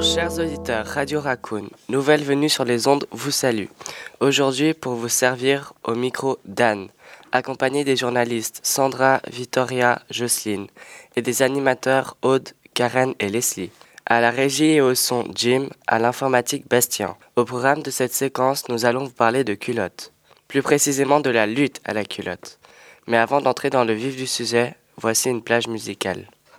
Chers auditeurs, Radio Raccoon, nouvelle venue sur les ondes, vous salue. Aujourd'hui pour vous servir au micro Dan, accompagné des journalistes Sandra, Victoria, Jocelyne et des animateurs Aude, Karen et Leslie. À la régie et au son Jim, à l'informatique Bastien. Au programme de cette séquence, nous allons vous parler de culottes, plus précisément de la lutte à la culotte. Mais avant d'entrer dans le vif du sujet, voici une plage musicale.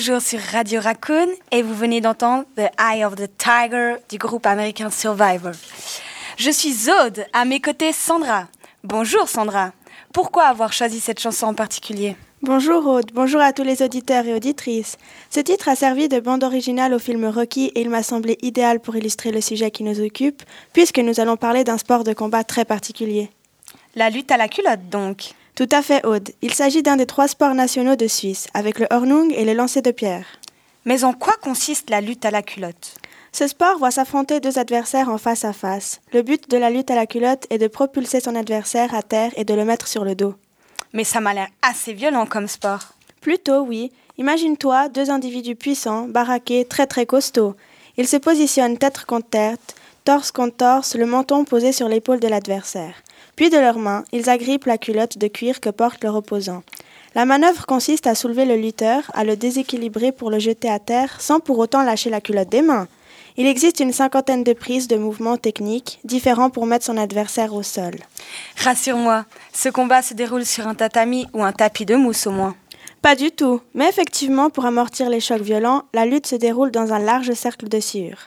toujours sur Radio Raccoon et vous venez d'entendre The Eye of the Tiger du groupe américain Survivor. Je suis Zode, à mes côtés Sandra. Bonjour Sandra. Pourquoi avoir choisi cette chanson en particulier? Bonjour Aude, bonjour à tous les auditeurs et auditrices. Ce titre a servi de bande originale au film Rocky et il m'a semblé idéal pour illustrer le sujet qui nous occupe, puisque nous allons parler d'un sport de combat très particulier. La lutte à la culotte donc. Tout à fait, Aude. Il s'agit d'un des trois sports nationaux de Suisse, avec le hornung et le lancer de pierre. Mais en quoi consiste la lutte à la culotte? Ce sport voit s'affronter deux adversaires en face à face. Le but de la lutte à la culotte est de propulser son adversaire à terre et de le mettre sur le dos. Mais ça m'a l'air assez violent comme sport. Plutôt, oui. Imagine-toi deux individus puissants, baraqués, très très costauds. Ils se positionnent tête contre tête, torse contre torse, le menton posé sur l'épaule de l'adversaire. Puis de leurs mains, ils agrippent la culotte de cuir que porte leur opposant. La manœuvre consiste à soulever le lutteur, à le déséquilibrer pour le jeter à terre, sans pour autant lâcher la culotte des mains. Il existe une cinquantaine de prises de mouvements techniques, différents pour mettre son adversaire au sol. Rassure-moi, ce combat se déroule sur un tatami ou un tapis de mousse au moins. Pas du tout, mais effectivement, pour amortir les chocs violents, la lutte se déroule dans un large cercle de sciure.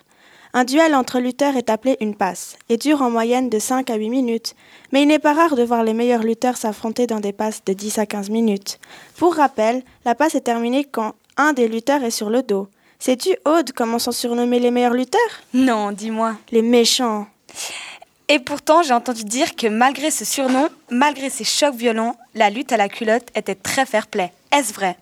Un duel entre lutteurs est appelé une passe et dure en moyenne de 5 à 8 minutes, mais il n'est pas rare de voir les meilleurs lutteurs s'affronter dans des passes de 10 à 15 minutes. Pour rappel, la passe est terminée quand un des lutteurs est sur le dos. Sais-tu, Aude, comment sont surnommés les meilleurs lutteurs? Non, dis-moi. Les méchants. Et pourtant, j'ai entendu dire que malgré ce surnom, malgré ces chocs violents, la lutte à la culotte était très fair-play. Est-ce vrai?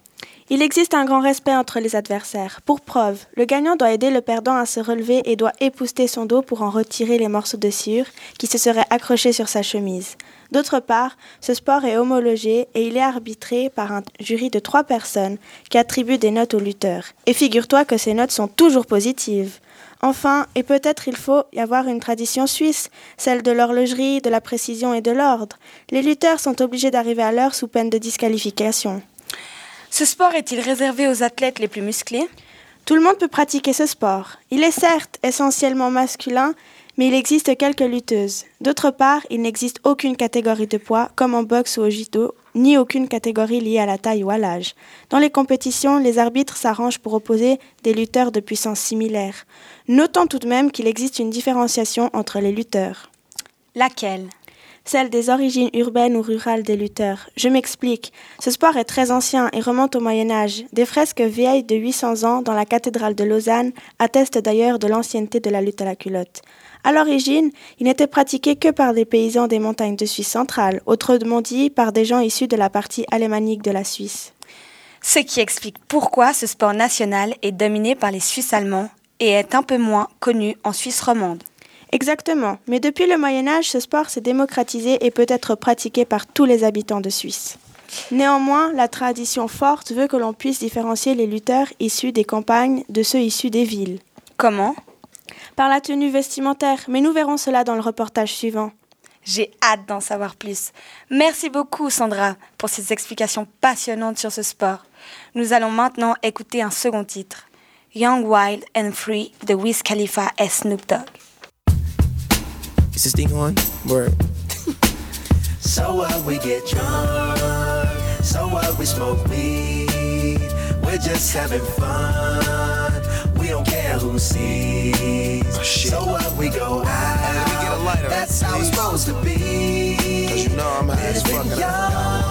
Il existe un grand respect entre les adversaires. Pour preuve, le gagnant doit aider le perdant à se relever et doit épouster son dos pour en retirer les morceaux de cire qui se seraient accrochés sur sa chemise. D'autre part, ce sport est homologé et il est arbitré par un jury de trois personnes qui attribuent des notes aux lutteurs. Et figure-toi que ces notes sont toujours positives. Enfin, et peut-être il faut y avoir une tradition suisse, celle de l'horlogerie, de la précision et de l'ordre. Les lutteurs sont obligés d'arriver à l'heure sous peine de disqualification. Ce sport est-il réservé aux athlètes les plus musclés? Tout le monde peut pratiquer ce sport. Il est certes essentiellement masculin, mais il existe quelques lutteuses. D'autre part, il n'existe aucune catégorie de poids, comme en boxe ou au judo, ni aucune catégorie liée à la taille ou à l'âge. Dans les compétitions, les arbitres s'arrangent pour opposer des lutteurs de puissance similaire. Notons tout de même qu'il existe une différenciation entre les lutteurs. Laquelle? Celle des origines urbaines ou rurales des lutteurs. Je m'explique. Ce sport est très ancien et remonte au Moyen Âge. Des fresques vieilles de 800 ans dans la cathédrale de Lausanne attestent d'ailleurs de l'ancienneté de la lutte à la culotte. À l'origine, il n'était pratiqué que par des paysans des montagnes de Suisse centrale, autrement dit par des gens issus de la partie alémanique de la Suisse. Ce qui explique pourquoi ce sport national est dominé par les Suisses allemands et est un peu moins connu en Suisse romande. Exactement, mais depuis le Moyen Âge, ce sport s'est démocratisé et peut être pratiqué par tous les habitants de Suisse. Néanmoins, la tradition forte veut que l'on puisse différencier les lutteurs issus des campagnes de ceux issus des villes. Comment? Par la tenue vestimentaire, mais nous verrons cela dans le reportage suivant. J'ai hâte d'en savoir plus. Merci beaucoup Sandra pour ces explications passionnantes sur ce sport. Nous allons maintenant écouter un second titre, Young, Wild and Free de Wiz Khalifa et Snoop Dogg. Is this thing on? Word. so what? We get drunk. So what? We smoke weed. We're just having fun. We don't care who sees. Oh, shit. So what? We go out. Hey, let me get a lighter, That's how it's supposed to be. Cause you know I'm high as Living fuck.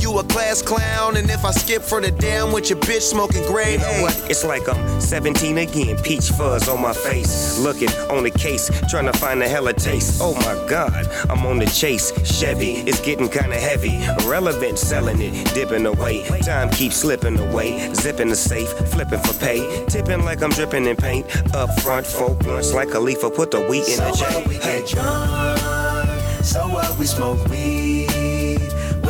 You a class clown, and if I skip for the damn with your bitch smoking grade You know what? It's like I'm 17 again. Peach fuzz on my face. Looking on the case, trying to find a hella taste. Oh my god, I'm on the chase. Chevy, it's getting kinda heavy. Irrelevant, selling it, dipping away. Time keeps slipping away. Zipping the safe, flipping for pay. Tipping like I'm dripping in paint. Up front, four blunts like a leaf. Put the wheat in So the what? We Hey. get drunk. So what? We smoke weed.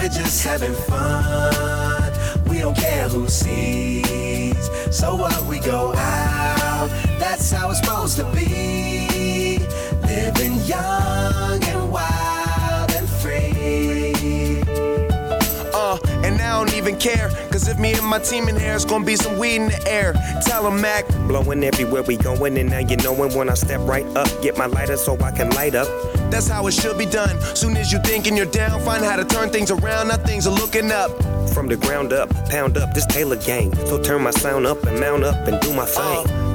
We're just having fun. We don't care who sees. So what? We go out. That's how it's supposed to be. Living young and wild and free. Uh, and I don't even care. Cause if me and my team in here, it's gonna be some weed in the air. Tell Tell 'em, Mac. Blowing everywhere we going, and now you knowin' when I step right up. Get my lighter so I can light up. That's how it should be done. Soon as you thinking you're down, find how to turn things around. Now things are looking up. From the ground up, pound up this Taylor gang. So turn my sound up and mount up and do my Uh, thing.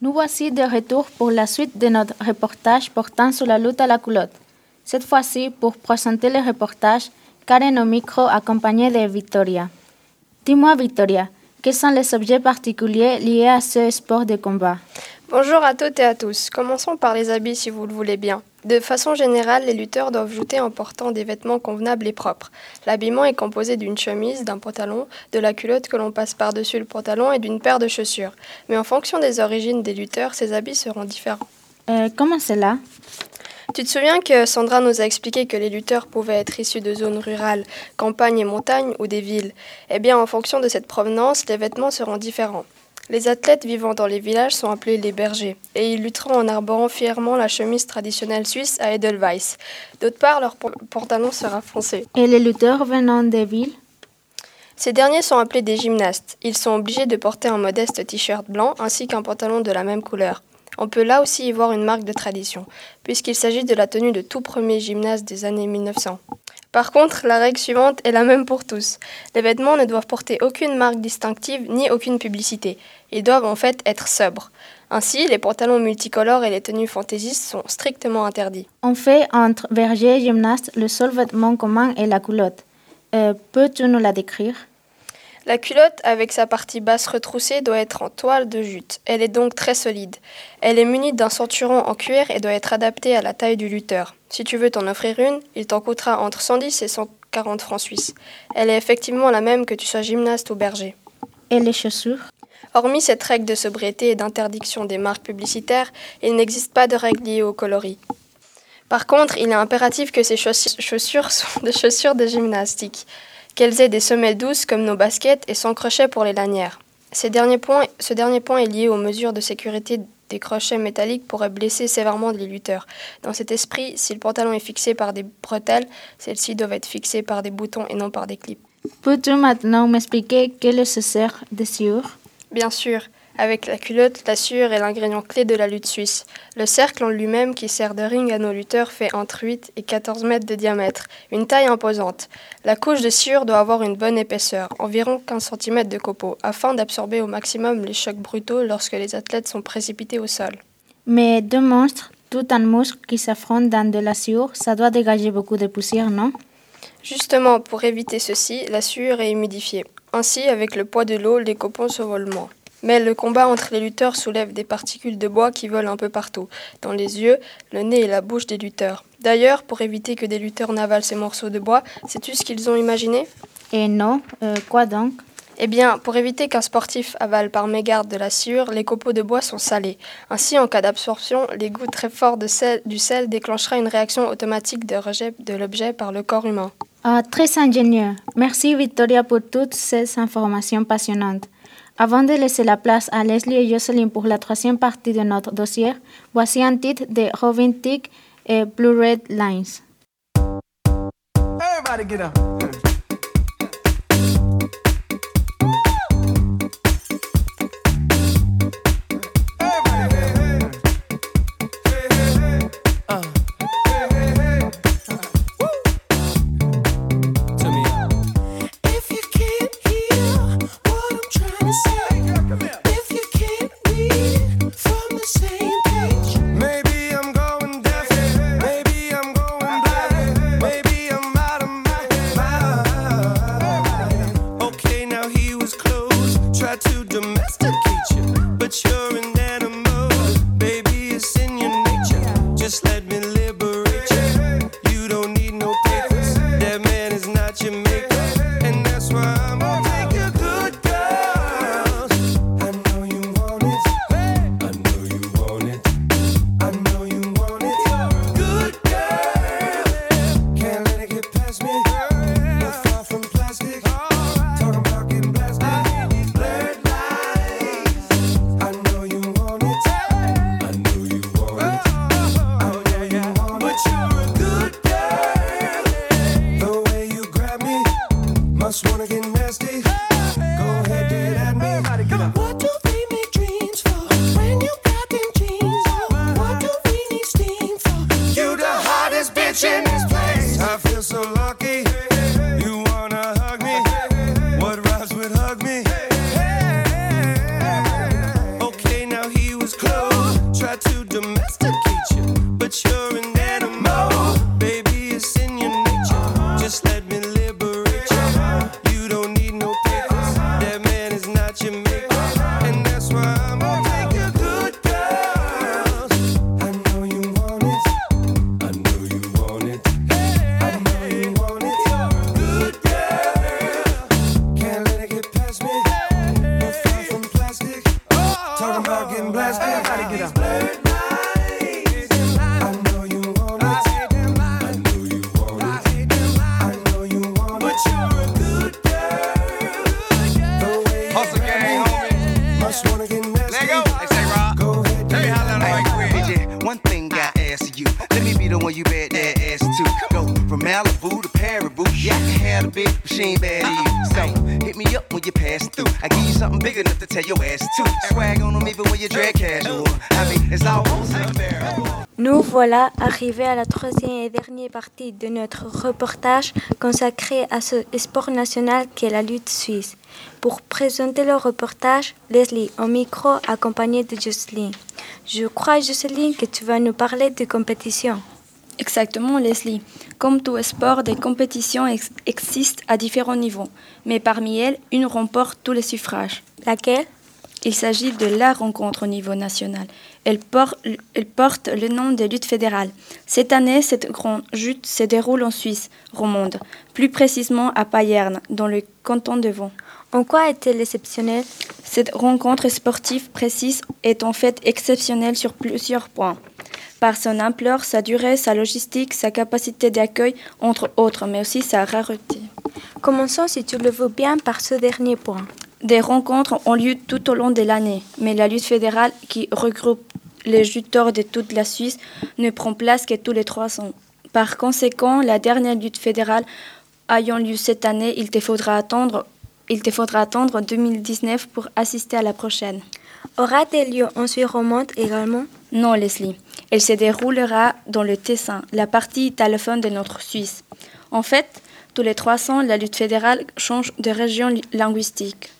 Nous voici de retour pour la suite de notre reportage portant sur la lutte à la culotte. Cette fois-ci, pour présenter le reportage, Karen au micro accompagnée de Victoria. Dis-moi, Victoria, quels sont les objets particuliers liés à ce sport de combat? Bonjour à toutes et à tous. Commençons par les habits si vous le voulez bien. De façon générale, les lutteurs doivent jouter en portant des vêtements convenables et propres. L'habillement est composé d'une chemise, d'un pantalon, de la culotte que l'on passe par-dessus le pantalon et d'une paire de chaussures. Mais en fonction des origines des lutteurs, ces habits seront différents. Euh, comment cela Tu te souviens que Sandra nous a expliqué que les lutteurs pouvaient être issus de zones rurales, campagnes et montagnes ou des villes? Eh bien, en fonction de cette provenance, les vêtements seront différents. Les athlètes vivant dans les villages sont appelés les bergers, et ils lutteront en arborant fièrement la chemise traditionnelle suisse à Edelweiss. D'autre part, leur pan- pantalon sera foncé. Et les lutteurs venant des villes? Ces derniers sont appelés des gymnastes. Ils sont obligés de porter un modeste t-shirt blanc ainsi qu'un pantalon de la même couleur. On peut là aussi y voir une marque de tradition, puisqu'il s'agit de la tenue de tout premier gymnaste des années 1900. Par contre, la règle suivante est la même pour tous. Les vêtements ne doivent porter aucune marque distinctive ni aucune publicité. Ils doivent en fait être sobres. Ainsi, les pantalons multicolores et les tenues fantaisistes sont strictement interdits. On fait entre berger et gymnaste le seul vêtement commun est la culotte. Euh, Peux-tu nous la décrire? La culotte, avec sa partie basse retroussée, doit être en toile de jute. Elle est donc très solide. Elle est munie d'un ceinturon en cuir et doit être adaptée à la taille du lutteur. Si tu veux t'en offrir une, il t'en coûtera entre 110 et 140 francs suisses. Elle est effectivement la même que tu sois gymnaste ou berger. Et les chaussures? Hormis cette règle de sobriété et d'interdiction des marques publicitaires, il n'existe pas de règle liée au coloris. Par contre, il est impératif que ces chaussures soient des chaussures de gymnastique, qu'elles aient des semelles douces comme nos baskets et sans crochet pour les lanières. Ces derniers points- ce dernier point est lié aux mesures de sécurité des crochets métalliques pourraient blesser sévèrement les lutteurs. Dans cet esprit, si le pantalon est fixé par des bretelles, celles-ci doivent être fixées par des boutons et non par des clips. Peux-tu maintenant m'expliquer quel est ce cercle de sciure Bien sûr, avec la culotte, la sueur est l'ingrédient clé de la lutte suisse. Le cercle en lui-même qui sert de ring à nos lutteurs fait entre 8 et 14 mètres de diamètre, une taille imposante. La couche de sciure doit avoir une bonne épaisseur, environ 15 cm de copeaux, afin d'absorber au maximum les chocs brutaux lorsque les athlètes sont précipités au sol. Mais deux monstres, tout un muscle qui s'affrontent dans de la sciure, ça doit dégager beaucoup de poussière, non? Justement, pour éviter ceci, la sueur est humidifiée. Ainsi, avec le poids de l'eau, les copeaux se volent moins. Mais le combat entre les lutteurs soulève des particules de bois qui volent un peu partout, dans les yeux, le nez et la bouche des lutteurs. D'ailleurs, pour éviter que des lutteurs n'avalent ces morceaux de bois, sais-tu ce qu'ils ont imaginé? Et non, euh, quoi donc? Eh bien, pour éviter qu'un sportif avale par mégarde de la sciure, les copeaux de bois sont salés. Ainsi, en cas d'absorption, les goûts très forts de sel, du sel déclenchera une réaction automatique de rejet de l'objet par le corps humain. Ah, Très ingénieux. Merci Victoria pour toutes ces informations passionnantes. Avant de laisser la place à Leslie et Jocelyn pour la troisième partie de notre dossier, voici un titre de Robin Thicke et Blue Red Lines. just wanna get nasty. Hey, go ahead, get at me. Everybody, come on. What voilà arrivés à la troisième et dernière partie de notre reportage consacré à ce sport national qu'est la lutte suisse. Pour présenter le reportage, Leslie au micro accompagnée de Jocelyne. Je crois, Jocelyne, que tu vas nous parler de compétition. Exactement, Leslie. Comme tout sport, des compétitions ex- existent à différents niveaux, mais parmi elles, une remporte tous les suffrages. Laquelle? Il s'agit de la rencontre au niveau national. Elle, por- elle porte le nom de lutte fédérale. Cette année, cette grande lutte se déroule en Suisse romande, plus précisément à Payerne, dans le canton de Vaud. En quoi est-elle exceptionnelle? Cette rencontre sportive précise est en fait exceptionnelle sur plusieurs points. Par son ampleur, sa durée, sa logistique, sa capacité d'accueil, entre autres, mais aussi sa rareté. Commençons, si tu le veux bien, par ce dernier point. Des rencontres ont lieu tout au long de l'année, mais la lutte fédérale, qui regroupe les lutteurs de toute la Suisse, ne prend place que tous les trois ans. Par conséquent, la dernière lutte fédérale ayant lieu cette année, il te faudra attendre, il te faudra attendre 2019 pour assister à la prochaine. Aura-t-elle lieu en Suisse romande également? Non, Leslie. Elle se déroulera dans le Tessin, la partie italophone de notre Suisse. En fait, tous les 300, la lutte fédérale change de région li- linguistique.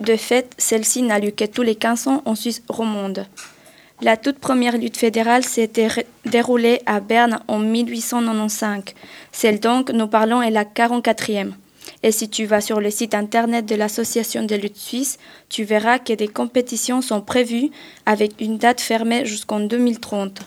De fait, celle-ci n'a lieu que tous les 15 ans en Suisse romande. La toute première lutte fédérale s'était déroulée à Berne en 1895. Celle donc nous parlons est la 44e. Et si tu vas sur le site internet de l'Association de lutte suisse, tu verras que des compétitions sont prévues avec une date fermée jusqu'en 2030.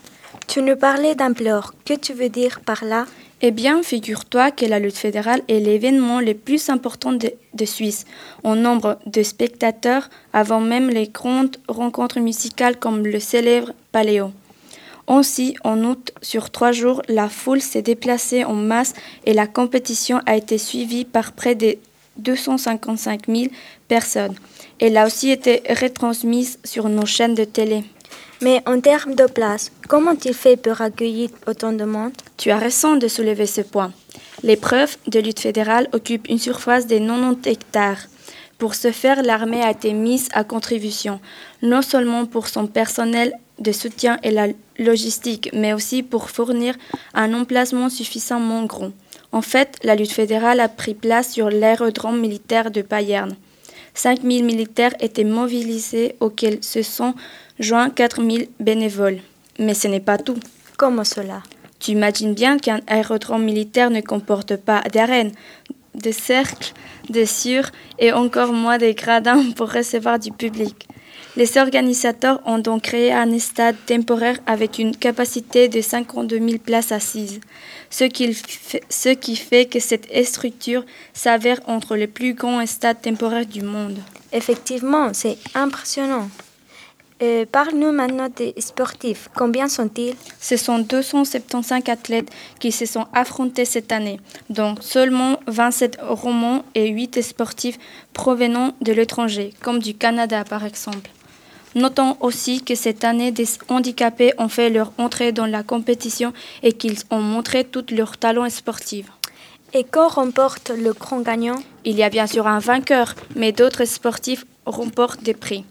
Tu nous parlais d'ampleur. Que tu veux dire par là? Eh bien, figure-toi que la lutte fédérale est l'événement le plus important de, de Suisse, en nombre de spectateurs, avant même les grandes rencontres musicales comme le célèbre Paléo. Ainsi, en août, sur trois jours, la foule s'est déplacée en masse et la compétition a été suivie par près de 255 000 personnes. Elle a aussi été retransmise sur nos chaînes de télé. Mais en termes de place, comment il fait pour accueillir autant de monde? Tu as raison de soulever ce point. L'épreuve de lutte fédérale occupe une surface de 90 hectares. Pour ce faire, l'armée a été mise à contribution, non seulement pour son personnel de soutien et la logistique, mais aussi pour fournir un emplacement suffisamment grand. En fait, la lutte fédérale a pris place sur l'aérodrome militaire de Payerne. 5000 militaires étaient mobilisés auxquels se sont joints 4000 bénévoles. Mais ce n'est pas tout. Comment cela? Tu imagines bien qu'un aérodrome militaire ne comporte pas d'arène, de cercles, de sûrs et encore moins des gradins pour recevoir du public. Les organisateurs ont donc créé un stade temporaire avec une capacité de 52 000 places assises, ce qui fait, ce qui fait que cette structure s'avère entre les plus grands stades temporaires du monde. Effectivement, c'est impressionnant. Euh, Parle-nous maintenant des sportifs. Combien sont-ils? Ce sont 275 athlètes qui se sont affrontés cette année, dont seulement 27 romans et 8 sportifs provenant de l'étranger, comme du Canada par exemple. Notons aussi que cette année, des handicapés ont fait leur entrée dans la compétition et qu'ils ont montré tout leur talent sportif. Et quand remporte le grand gagnant? Il y a bien sûr un vainqueur, mais d'autres sportifs remportent des prix.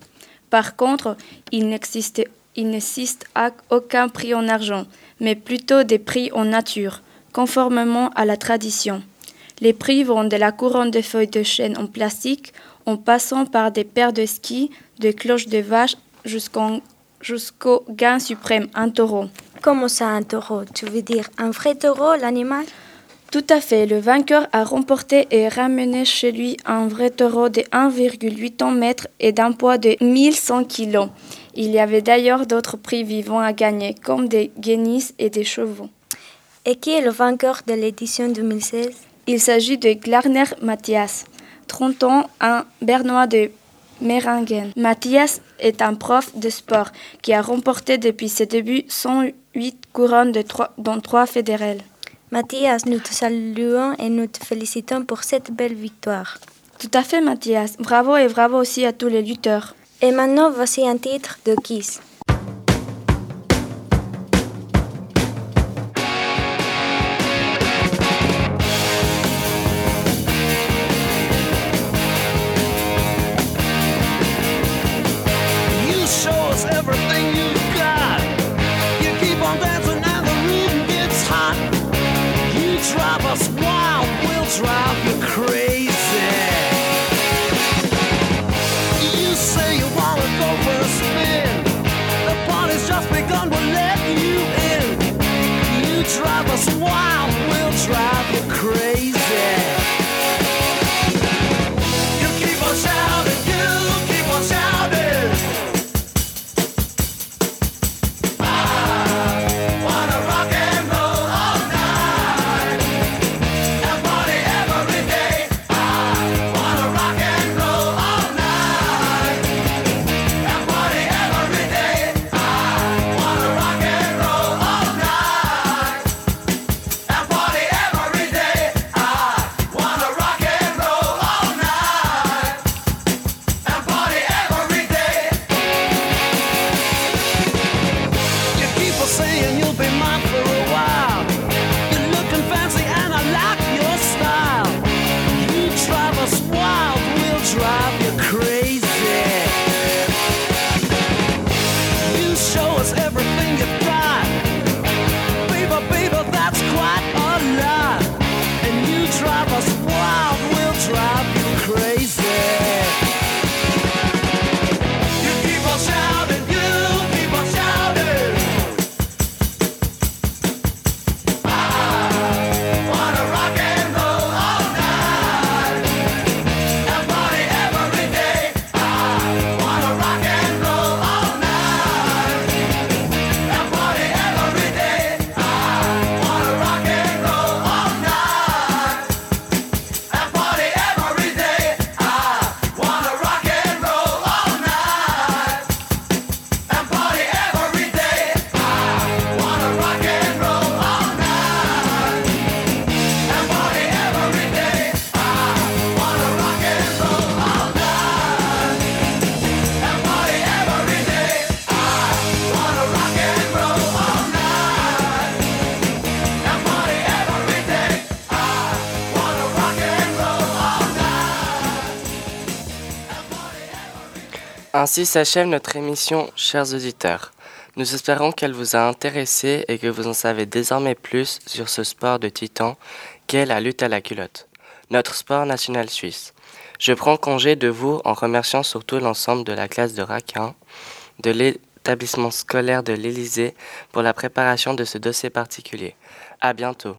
Par contre, il n'existe, il n'existe aucun prix en argent, mais plutôt des prix en nature, conformément à la tradition. Les prix vont de la couronne de feuilles de chêne en plastique, en passant par des paires de skis, de cloches de vache, jusqu'au jusqu'au gain suprême, un taureau. Comment ça, un taureau? Tu veux dire un vrai taureau, l'animal? Tout à fait, le vainqueur a remporté et ramené chez lui un vrai taureau de 1,8 ans mètres et d'un poids de 1100 kg. Il y avait d'ailleurs d'autres prix vivants à gagner, comme des guénisses et des chevaux. Et qui est le vainqueur de l'édition 2016 Il s'agit de Glarner Mathias, 30 ans, un Bernois de Meringen. Mathias est un prof de sport qui a remporté depuis ses débuts 108 couronnes de trois, dont 3 fédérales. Mathias, nous te saluons et nous te félicitons pour cette belle victoire. Tout à fait, Mathias. Bravo et bravo aussi à tous les lutteurs. Et maintenant, voici un titre de Kiss. Ainsi s'achève notre émission, chers auditeurs. Nous espérons qu'elle vous a intéressé et que vous en savez désormais plus sur ce sport de titan qu'est la lutte à la culotte, notre sport national suisse. Je prends congé de vous en remerciant surtout l'ensemble de la classe de Raquin, de l'établissement scolaire de l'Élysée pour la préparation de ce dossier particulier. À bientôt.